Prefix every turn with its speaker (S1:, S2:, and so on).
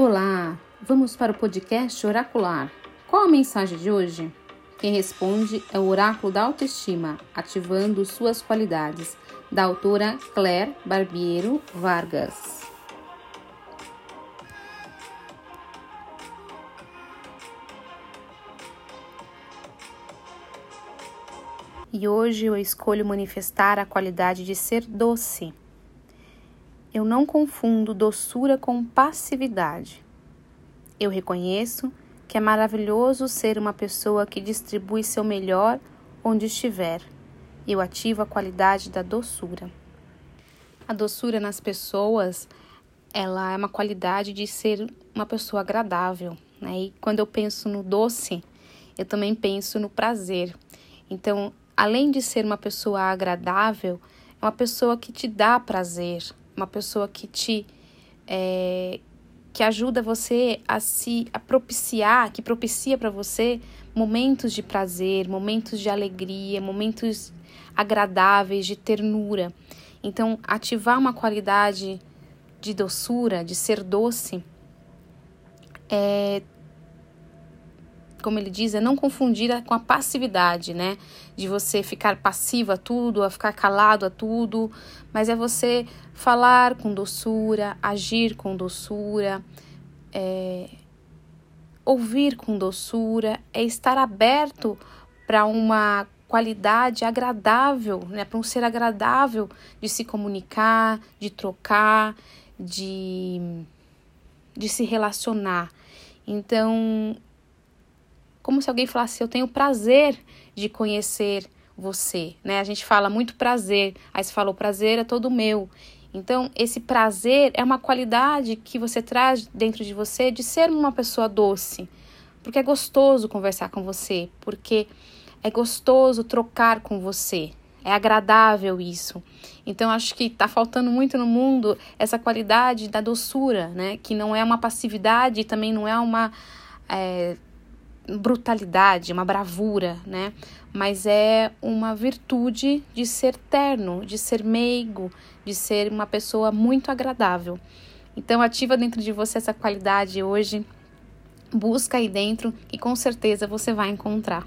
S1: Olá, vamos para o podcast Oracular. Qual a mensagem de hoje? Quem responde é o Oráculo da Autoestima, ativando suas qualidades, da autora Claire Barbiero Vargas. E hoje eu escolho manifestar a qualidade de ser doce eu não confundo doçura com passividade. Eu reconheço que é maravilhoso ser uma pessoa que distribui seu melhor onde estiver. Eu ativo a qualidade da doçura. A doçura nas pessoas, ela é uma qualidade de ser uma pessoa agradável, né? E quando eu penso no doce, eu também penso no prazer. Então, além de ser uma pessoa agradável, é uma pessoa que te dá prazer, uma pessoa que te é, que ajuda você a se a propiciar, que propicia para você momentos de prazer, momentos de alegria, momentos agradáveis, de ternura. Então, ativar uma qualidade de doçura, de ser doce, é como ele diz, é não confundir com a passividade, né? De você ficar passivo a tudo, a ficar calado a tudo, mas é você falar com doçura, agir com doçura, é, ouvir com doçura, é estar aberto para uma qualidade agradável, né? Para um ser agradável de se comunicar, de trocar, de, de se relacionar. Então, como se alguém falasse: Eu tenho prazer de conhecer você, né? A gente fala muito prazer, aí você fala: O prazer é todo meu. Então, esse prazer é uma qualidade que você traz dentro de você de ser uma pessoa doce, porque é gostoso conversar com você, porque é gostoso trocar com você, é agradável isso. Então, acho que está faltando muito no mundo essa qualidade da doçura, né? Que não é uma passividade e também não é uma. É, brutalidade, uma bravura, né? Mas é uma virtude de ser terno, de ser meigo, de ser uma pessoa muito agradável. Então, ativa dentro de você essa qualidade hoje, busca aí dentro e com certeza você vai encontrar.